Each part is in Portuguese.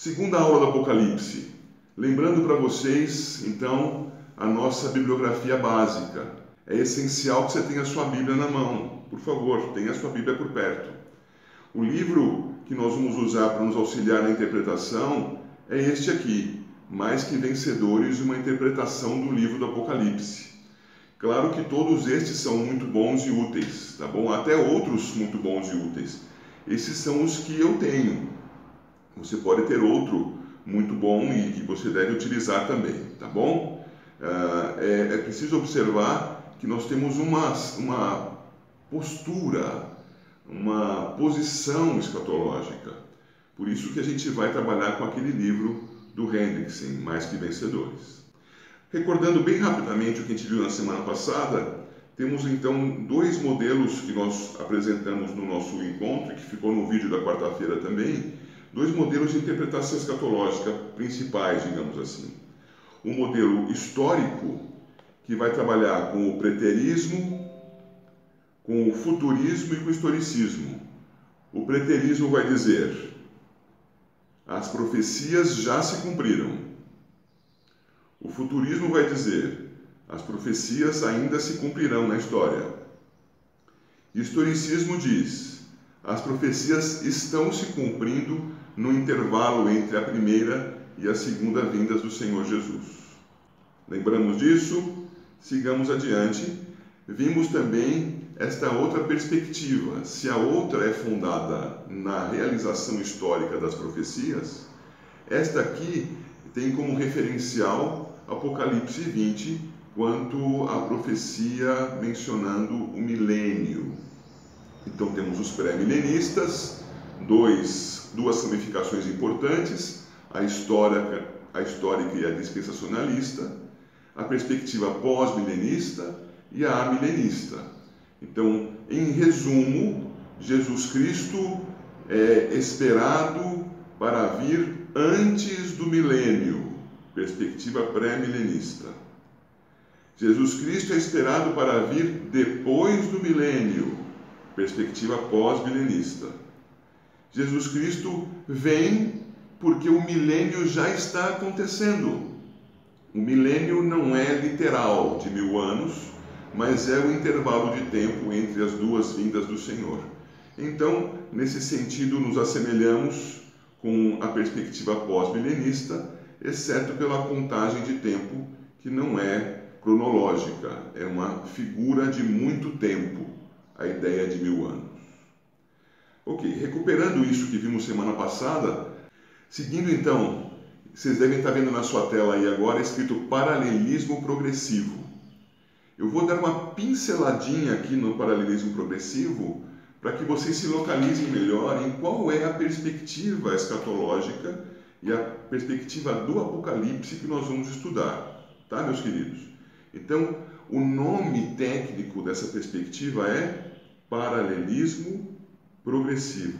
Segunda aula do Apocalipse. Lembrando para vocês, então, a nossa bibliografia básica. É essencial que você tenha a sua Bíblia na mão. Por favor, tenha a sua Bíblia por perto. O livro que nós vamos usar para nos auxiliar na interpretação é este aqui, Mais que Vencedores, uma interpretação do livro do Apocalipse. Claro que todos estes são muito bons e úteis, tá bom? Até outros muito bons e úteis. Esses são os que eu tenho. Você pode ter outro muito bom e que você deve utilizar também, tá bom? Uh, é, é, preciso observar que nós temos uma, uma postura, uma posição escatológica. Por isso que a gente vai trabalhar com aquele livro do Hendrickson, Mais que Vencedores. Recordando bem rapidamente o que a gente viu na semana passada, temos então dois modelos que nós apresentamos no nosso encontro, que ficou no vídeo da quarta-feira também, dois modelos de interpretação escatológica principais, digamos assim. Um modelo histórico, que vai trabalhar com o preterismo, com o futurismo e com o historicismo. O preterismo vai dizer: as profecias já se cumpriram. O futurismo vai dizer: as profecias ainda se cumprirão na história. Historicismo diz: as profecias estão se cumprindo no intervalo entre a primeira e a segunda vindas do Senhor Jesus. Lembramos disso? Sigamos adiante. Vimos também esta outra perspectiva. Se a outra é fundada na realização histórica das profecias, esta aqui tem como referencial Apocalipse 20, quanto à profecia mencionando o milênio. Então temos os pré-milenistas, dois duas ramificações importantes, a, história, a histórica e a dispensacionalista, a perspectiva pós-milenista e a amilenista. Então, em resumo, Jesus Cristo é esperado para vir antes do milênio, perspectiva pré-milenista. Jesus Cristo é esperado para vir depois do milênio, perspectiva pós-milenista. Jesus Cristo vem porque o milênio já está acontecendo. O milênio não é literal de mil anos, mas é o intervalo de tempo entre as duas vindas do Senhor. Então, nesse sentido, nos assemelhamos com a perspectiva pós-milenista, exceto pela contagem de tempo, que não é cronológica, é uma figura de muito tempo, a ideia de mil anos. Ok, recuperando isso que vimos semana passada, seguindo então, vocês devem estar vendo na sua tela aí agora escrito paralelismo progressivo. Eu vou dar uma pinceladinha aqui no paralelismo progressivo para que vocês se localizem melhor em qual é a perspectiva escatológica e a perspectiva do Apocalipse que nós vamos estudar, tá, meus queridos? Então, o nome técnico dessa perspectiva é paralelismo progressivo.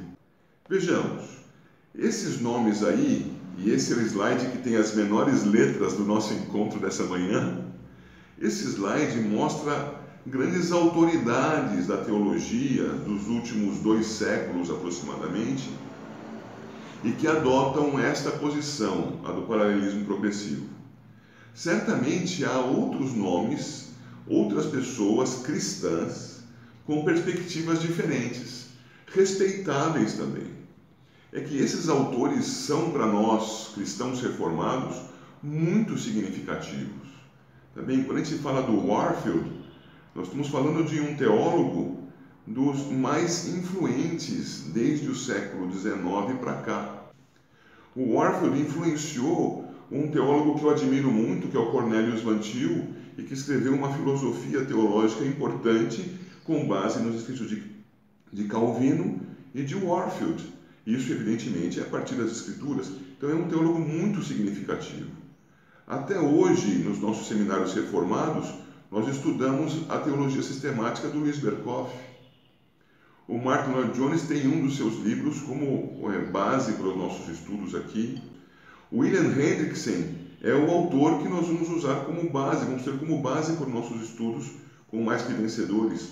Vejamos, esses nomes aí, e esse é o slide que tem as menores letras do nosso encontro dessa manhã, esse slide mostra grandes autoridades da teologia dos últimos dois séculos aproximadamente e que adotam esta posição, a do paralelismo progressivo. Certamente há outros nomes, outras pessoas cristãs com perspectivas diferentes respeitáveis também. É que esses autores são para nós, cristãos reformados, muito significativos. Também, quando a gente fala do Warfield, nós estamos falando de um teólogo dos mais influentes desde o século XIX para cá. O Warfield influenciou um teólogo que eu admiro muito, que é o Cornelius Van Til, e que escreveu uma filosofia teológica importante com base nos escritos de de Calvino e de Warfield. Isso, evidentemente, é a partir das Escrituras. Então, é um teólogo muito significativo. Até hoje, nos nossos seminários reformados, nós estudamos a teologia sistemática do Luiz Berkoff. O Martin Lloyd Jones tem um dos seus livros como é, base para os nossos estudos aqui. William Hendrickson é o autor que nós vamos usar como base, vamos ter como base para os nossos estudos com mais que vencedores.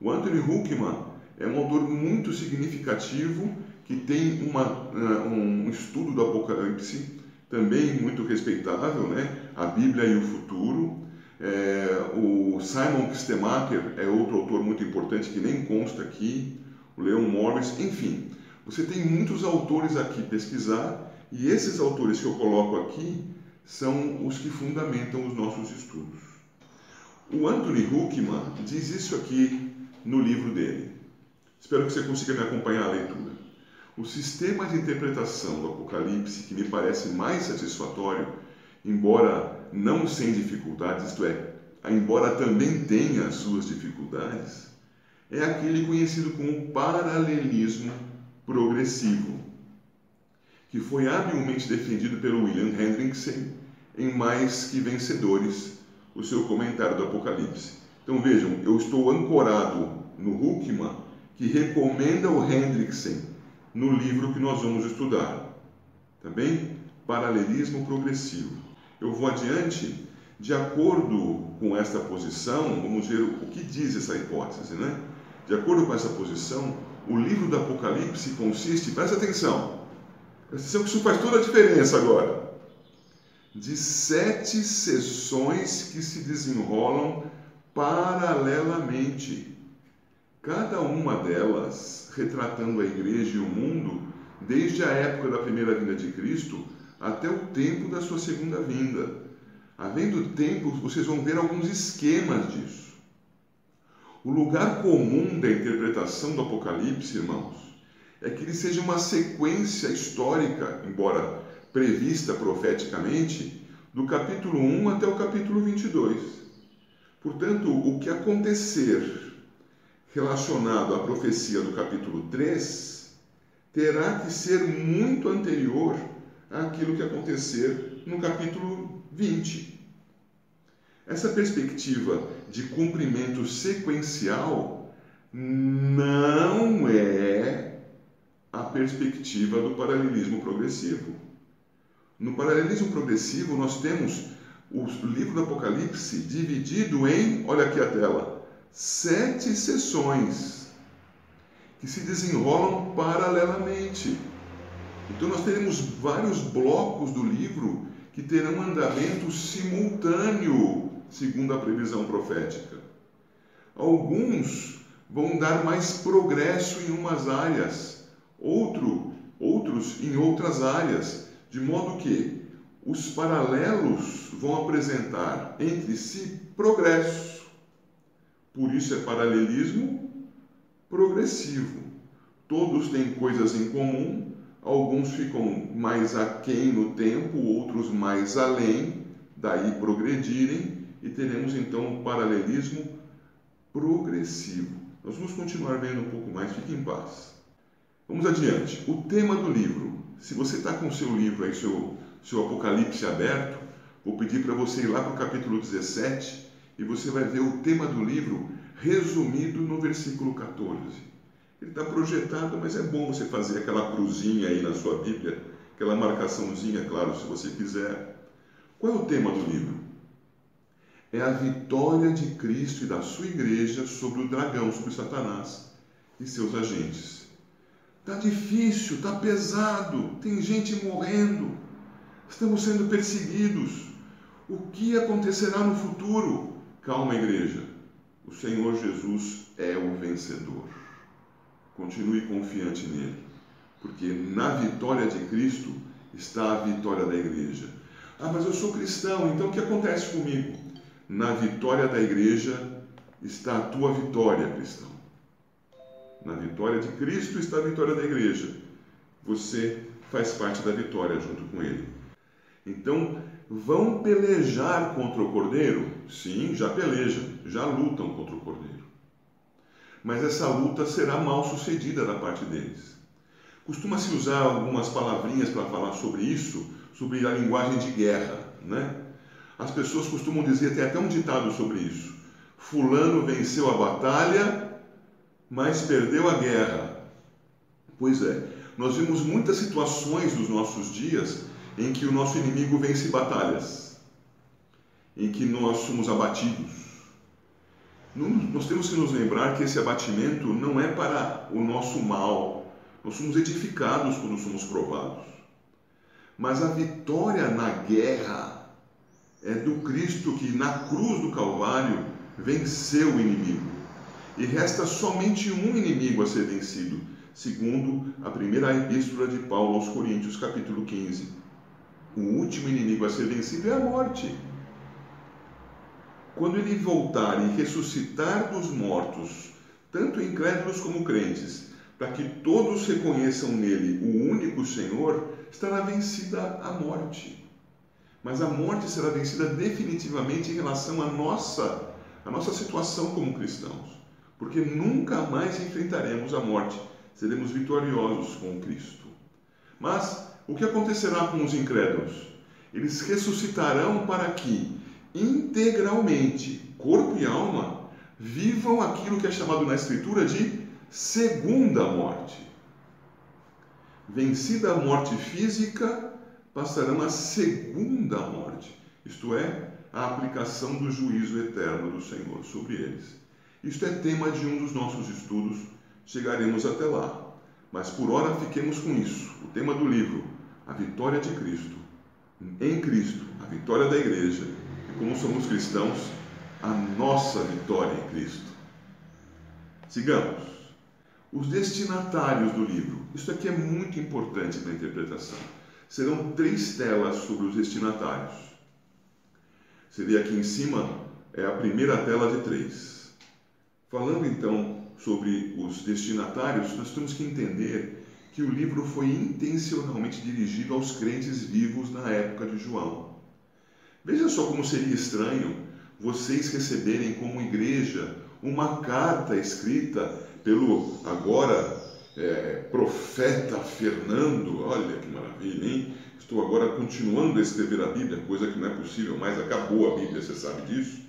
O Anthony Huckman é um autor muito significativo que tem uma, uh, um estudo do Apocalipse também muito respeitável, né? A Bíblia e o Futuro. É, o Simon Kistemacher é outro autor muito importante que nem consta aqui, o Leon Morris, enfim. Você tem muitos autores aqui pesquisar e esses autores que eu coloco aqui são os que fundamentam os nossos estudos. O Anthony Huckman diz isso aqui no livro dele. Espero que você consiga me acompanhar a leitura. O sistema de interpretação do Apocalipse que me parece mais satisfatório, embora não sem dificuldades, isto é, embora também tenha suas dificuldades, é aquele conhecido como paralelismo progressivo, que foi habilmente defendido pelo William Hendrickson em Mais que Vencedores, o seu comentário do Apocalipse. Então vejam, eu estou ancorado no Huckman, que recomenda o Hendrickson no livro que nós vamos estudar. Bem? Paralelismo progressivo. Eu vou adiante, de acordo com esta posição, vamos ver o que diz essa hipótese, né? De acordo com essa posição, o livro do Apocalipse consiste, presta atenção, presta atenção que isso faz toda a diferença agora, de sete sessões que se desenrolam paralelamente, cada uma delas retratando a igreja e o mundo desde a época da primeira vinda de Cristo até o tempo da sua segunda vinda. Havendo tempo, vocês vão ver alguns esquemas disso. O lugar comum da interpretação do Apocalipse, irmãos, é que ele seja uma sequência histórica, embora prevista profeticamente, do capítulo 1 até o capítulo 22. Portanto, o que acontecer relacionado à profecia do capítulo 3 terá que ser muito anterior àquilo que acontecer no capítulo 20. Essa perspectiva de cumprimento sequencial não é a perspectiva do paralelismo progressivo. No paralelismo progressivo, nós temos o livro do Apocalipse dividido em, olha aqui a tela, sete sessões que se desenrolam paralelamente. Então, nós teremos vários blocos do livro que terão andamento simultâneo segundo a previsão profética. Alguns vão dar mais progresso em umas áreas, outro, outros em outras áreas, de modo que os paralelos vão apresentar entre si progresso. Por isso é paralelismo progressivo. Todos têm coisas em comum, alguns ficam mais aquém no tempo, outros mais além, daí progredirem, e teremos então um paralelismo progressivo. Nós vamos continuar vendo um pouco mais, fique em paz. Vamos adiante. O tema do livro. Se você está com o seu livro aí, seu, seu Apocalipse aberto, vou pedir para você ir lá para o capítulo 17 e você vai ver o tema do livro resumido no versículo 14. Ele está projetado, mas é bom você fazer aquela cruzinha aí na sua Bíblia, aquela marcaçãozinha, claro, se você quiser. Qual é o tema do livro? é a vitória de Cristo e da sua igreja sobre o dragão, sobre Satanás e seus agentes. Está difícil, está pesado, tem gente morrendo, estamos sendo perseguidos. O que acontecerá no futuro? Calma, igreja. O Senhor Jesus é o vencedor. Continue confiante nele, porque na vitória de Cristo está a vitória da igreja. Ah, mas eu sou cristão, então o que acontece comigo? Na vitória da igreja está a tua vitória, cristão. Na vitória de Cristo está a vitória da igreja. Você faz parte da vitória junto com ele. Então, vão pelejar contra o cordeiro? Sim, já pelejam, já lutam contra o cordeiro. Mas essa luta será mal sucedida da parte deles. Costuma-se usar algumas palavrinhas para falar sobre isso, sobre a linguagem de guerra, né? As pessoas costumam dizer, tem até um ditado sobre isso: Fulano venceu a batalha, mas perdeu a guerra. Pois é, nós vimos muitas situações nos nossos dias em que o nosso inimigo vence batalhas, em que nós somos abatidos. Nós temos que nos lembrar que esse abatimento não é para o nosso mal, Nós somos edificados quando somos provados. Mas a vitória na guerra é do Cristo que na cruz do Calvário venceu o inimigo. E resta somente um inimigo a ser vencido, segundo a primeira epístola de Paulo aos Coríntios, capítulo 15. O último inimigo a ser vencido é a morte. Quando ele voltar e ressuscitar dos mortos, tanto incrédulos como crentes, para que todos reconheçam nele o único Senhor, estará vencida a morte. Mas a morte será vencida definitivamente em relação à nossa, à nossa situação como cristãos, porque nunca mais enfrentaremos a morte, seremos vitoriosos com Cristo. Mas o que acontecerá com os incrédulos? Eles ressuscitarão para que, integralmente, corpo e alma, vivam aquilo que é chamado na Escritura de segunda morte. Vencida a morte física, passarão à segunda morte, isto é, a aplicação do juízo eterno do Senhor sobre eles. Isto é tema de um dos nossos estudos, chegaremos até lá. Mas por hora fiquemos com isso. O tema do livro, a vitória de Cristo. Em Cristo, a vitória da igreja. E como somos cristãos, a nossa vitória em Cristo. Sigamos. Os destinatários do livro. Isso aqui é muito importante na interpretação. Serão três telas sobre os destinatários. Seria aqui em cima, é a primeira tela de três. Falando então sobre os destinatários, nós temos que entender que o livro foi intencionalmente dirigido aos crentes vivos na época de João. Veja só como seria estranho vocês receberem como igreja uma carta escrita pelo agora é, profeta Fernando. Olha que maravilha, hein? Estou agora continuando a escrever a Bíblia, coisa que não é possível mais, acabou a Bíblia, você sabe disso,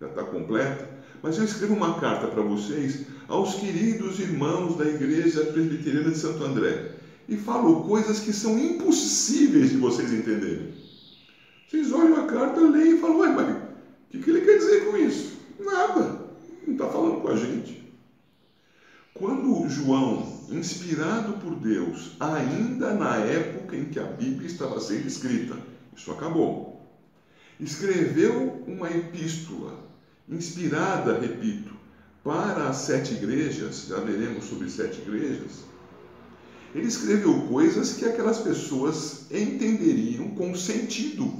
já está completa. Mas eu escrevo uma carta para vocês, aos queridos irmãos da Igreja Presbiteriana de Santo André, e falo coisas que são impossíveis de vocês entenderem. Vocês olham a carta, leem e falam, ué, mas o que, que ele quer dizer com isso? Nada, não está falando com a gente. Quando João, inspirado por Deus, ainda na época em que a Bíblia estava sendo escrita, isso acabou, escreveu uma epístola, inspirada, repito, para as sete igrejas, já veremos sobre sete igrejas, ele escreveu coisas que aquelas pessoas entenderiam com sentido.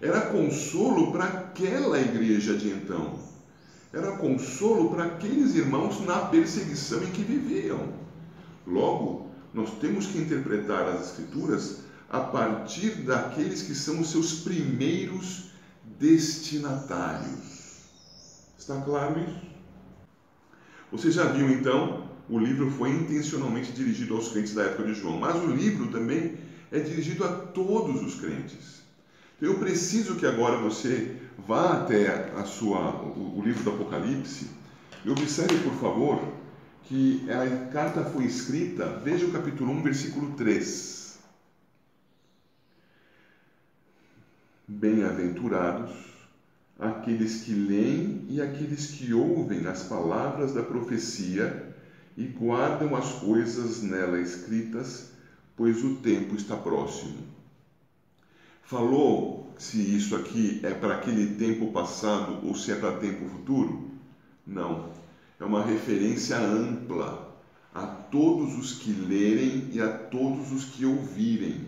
Era consolo para aquela igreja de então era consolo para aqueles irmãos na perseguição em que viviam. Logo, nós temos que interpretar as Escrituras a partir daqueles que são os seus primeiros destinatários. Está claro isso? Você já viu então? O livro foi intencionalmente dirigido aos crentes da época de João, mas o livro também é dirigido a todos os crentes. Então, eu preciso que agora você vá até a sua, o, o livro do Apocalipse e observe, por favor, que a carta foi escrita, veja o capítulo 1, versículo 3. Bem-aventurados aqueles que leem e aqueles que ouvem as palavras da profecia e guardam as coisas nela escritas, pois o tempo está próximo. Falou se isso aqui é para aquele tempo passado ou se é para tempo futuro? Não. É uma referência ampla a todos os que lerem e a todos os que ouvirem.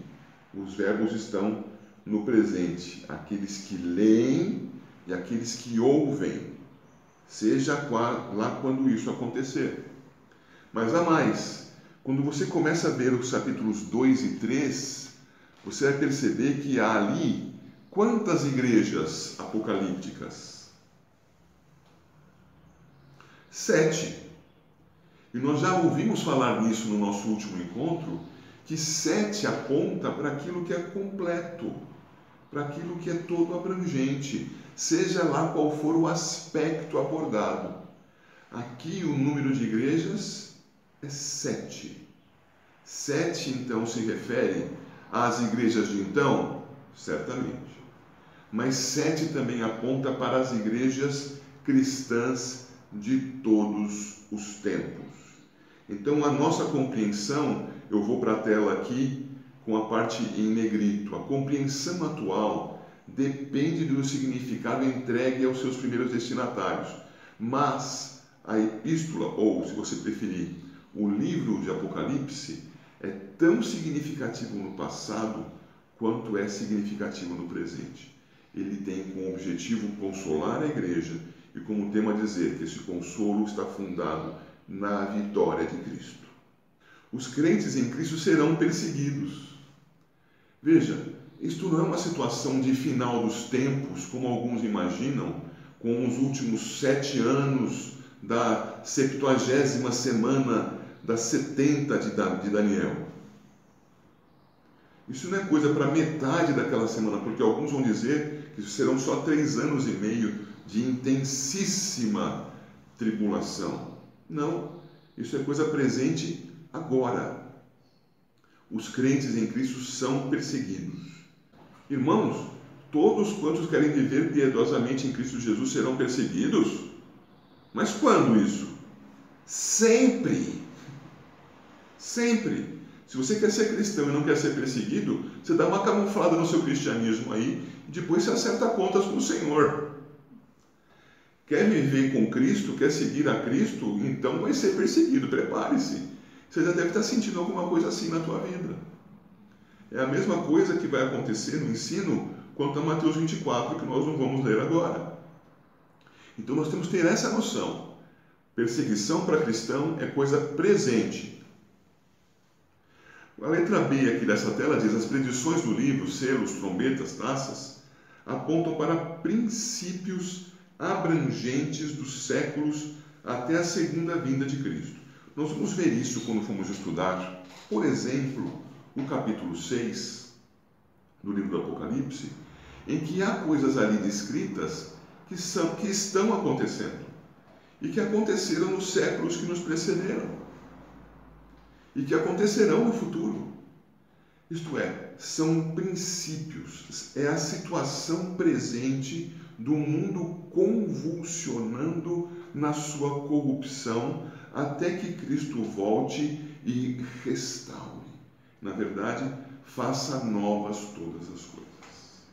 Os verbos estão no presente. Aqueles que leem e aqueles que ouvem, seja lá quando isso acontecer. Mas há mais. Quando você começa a ver os capítulos 2 e 3, você vai perceber que há ali Quantas igrejas apocalípticas? Sete. E nós já ouvimos falar nisso no nosso último encontro, que sete aponta para aquilo que é completo, para aquilo que é todo abrangente, seja lá qual for o aspecto abordado. Aqui o número de igrejas é sete. Sete, então, se refere às igrejas de então? Certamente mas sete também aponta para as igrejas cristãs de todos os tempos. Então, a nossa compreensão, eu vou para a tela aqui com a parte em negrito. A compreensão atual depende do significado entregue aos seus primeiros destinatários. Mas a epístola, ou se você preferir, o livro de Apocalipse, é tão significativo no passado quanto é significativo no presente. Ele tem como objetivo consolar a igreja e como tema dizer que esse consolo está fundado na vitória de Cristo. Os crentes em Cristo serão perseguidos. Veja, isto não é uma situação de final dos tempos, como alguns imaginam, com os últimos sete anos da septuagésima semana das setenta de Daniel. Isso não é coisa para metade daquela semana, porque alguns vão dizer que serão só três anos e meio de intensíssima tribulação. Não, isso é coisa presente agora. Os crentes em Cristo são perseguidos. Irmãos, todos quantos querem viver piedosamente em Cristo Jesus serão perseguidos? Mas quando isso? Sempre. Sempre. Se você quer ser cristão e não quer ser perseguido, você dá uma camuflada no seu cristianismo aí e depois você acerta contas com o Senhor. Quer viver com Cristo, quer seguir a Cristo, então vai ser perseguido. Prepare-se. Você já deve estar sentindo alguma coisa assim na tua vida. É a mesma coisa que vai acontecer no ensino quanto a Mateus 24, que nós não vamos ler agora. Então nós temos que ter essa noção. Perseguição para cristão é coisa presente. A letra B aqui dessa tela diz: as predições do livro, selos, trombetas, taças, apontam para princípios abrangentes dos séculos até a segunda vinda de Cristo. Nós vamos ver isso quando formos estudar, por exemplo, o capítulo 6 do livro do Apocalipse, em que há coisas ali descritas que, são, que estão acontecendo e que aconteceram nos séculos que nos precederam e que acontecerão no futuro. Isto é, são princípios, é a situação presente do mundo convulsionando na sua corrupção até que Cristo volte e restaure. Na verdade, faça novas todas as coisas.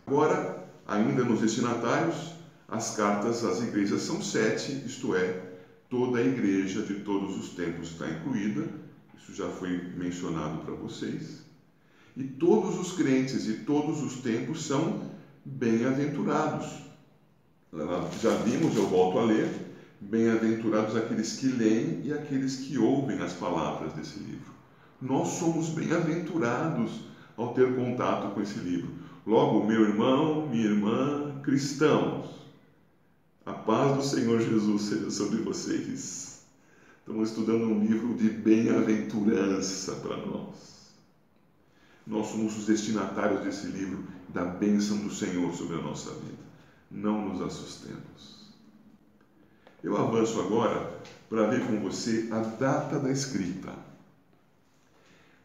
Agora, ainda nos destinatários, as cartas às igrejas são sete, isto é, toda a igreja de todos os tempos está incluída, isso já foi mencionado para vocês. E todos os crentes de todos os tempos são bem-aventurados já vimos, eu volto a ler, bem-aventurados aqueles que leem e aqueles que ouvem as palavras desse livro. Nós somos bem-aventurados ao ter contato com esse livro. Logo, meu irmão, minha irmã, cristãos, a paz do Senhor Jesus seja sobre vocês. Estamos estudando um livro de bem-aventurança para nós. Nós somos os destinatários desse livro, da bênção do Senhor sobre a nossa vida não nos assustemos. Eu avanço agora para ver com você a data da escrita.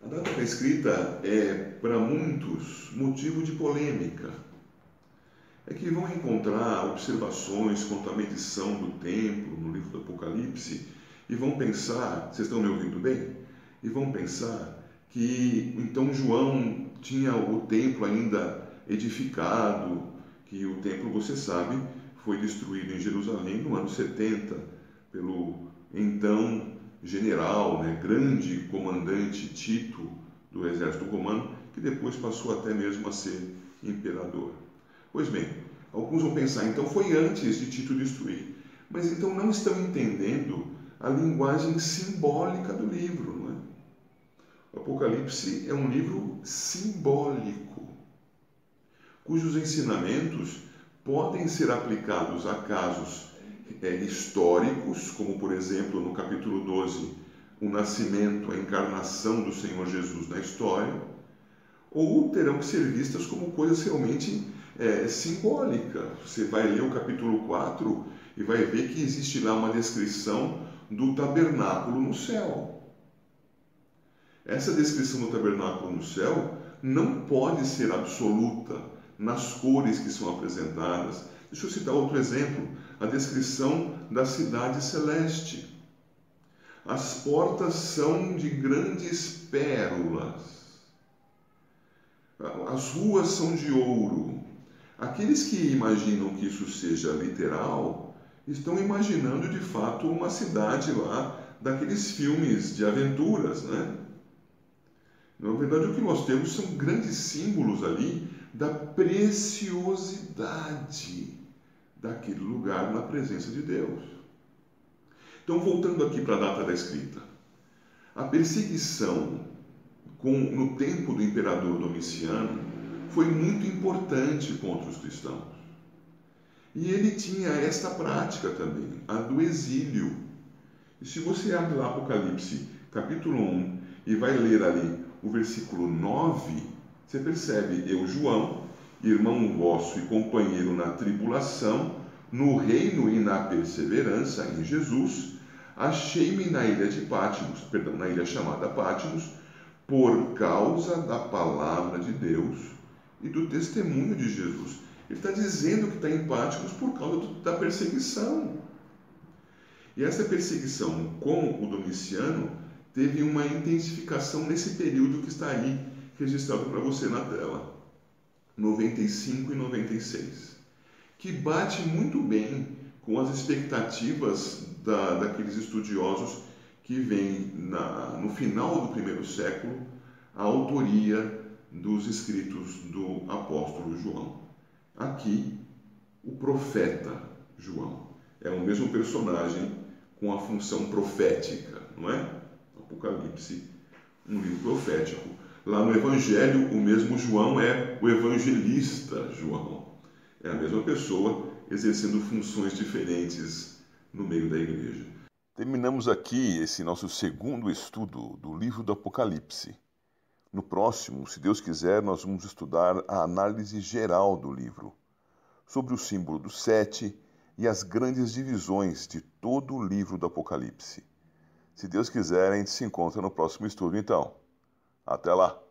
A data da escrita é, para muitos, motivo de polêmica. É que vão encontrar observações quanto à medição do templo no livro do Apocalipse e vão pensar, vocês estão me ouvindo bem? E vão pensar que então João tinha o templo ainda edificado, que o templo, você sabe, foi destruído em Jerusalém no ano 70 pelo então general, né, grande comandante Tito do exército romano, que depois passou até mesmo a ser imperador. Pois bem, alguns vão pensar, então foi antes de Tito destruir. Mas então não estão entendendo a linguagem simbólica do livro, não é? O Apocalipse é um livro simbólico cujos ensinamentos podem ser aplicados a casos é, históricos, como por exemplo no capítulo 12, o nascimento, a encarnação do Senhor Jesus na história, ou terão que ser vistas como coisas realmente é, simbólicas. Você vai ler o capítulo 4 e vai ver que existe lá uma descrição do tabernáculo no céu. Essa descrição do tabernáculo no céu não pode ser absoluta, nas cores que são apresentadas. Deixa eu citar outro exemplo: a descrição da cidade celeste. As portas são de grandes pérolas. As ruas são de ouro. Aqueles que imaginam que isso seja literal estão imaginando de fato uma cidade lá daqueles filmes de aventuras, né? Na verdade, o que nós temos são grandes símbolos ali da preciosidade daquele lugar na presença de Deus. Então, voltando aqui para a data da escrita, a perseguição com, no tempo do imperador Domiciano foi muito importante contra os cristãos. E ele tinha esta prática também, a do exílio. E se você abre lá Apocalipse, capítulo 1, e vai ler ali o versículo 9, você percebe: Eu, João, irmão vosso e companheiro na tribulação, no reino e na perseverança em Jesus, achei-me na ilha de Pátimos, perdão, na ilha chamada Pátimos, por causa da palavra de Deus e do testemunho de Jesus. Ele está dizendo que está em Pátimos por causa da perseguição. E essa perseguição com o Domiciano teve uma intensificação nesse período que está aí registrado para você na tela, 95 e 96, que bate muito bem com as expectativas da, daqueles estudiosos que veem no final do primeiro século a autoria dos escritos do apóstolo João. Aqui, o profeta João é o mesmo personagem com a função profética, não é? Apocalipse, um livro profético. Lá no Evangelho, o mesmo João é o evangelista João. É a mesma pessoa exercendo funções diferentes no meio da igreja. Terminamos aqui esse nosso segundo estudo do livro do Apocalipse. No próximo, se Deus quiser, nós vamos estudar a análise geral do livro, sobre o símbolo do sete e as grandes divisões de todo o livro do Apocalipse. Se Deus quiser, a gente se encontra no próximo estudo, então. Até lá!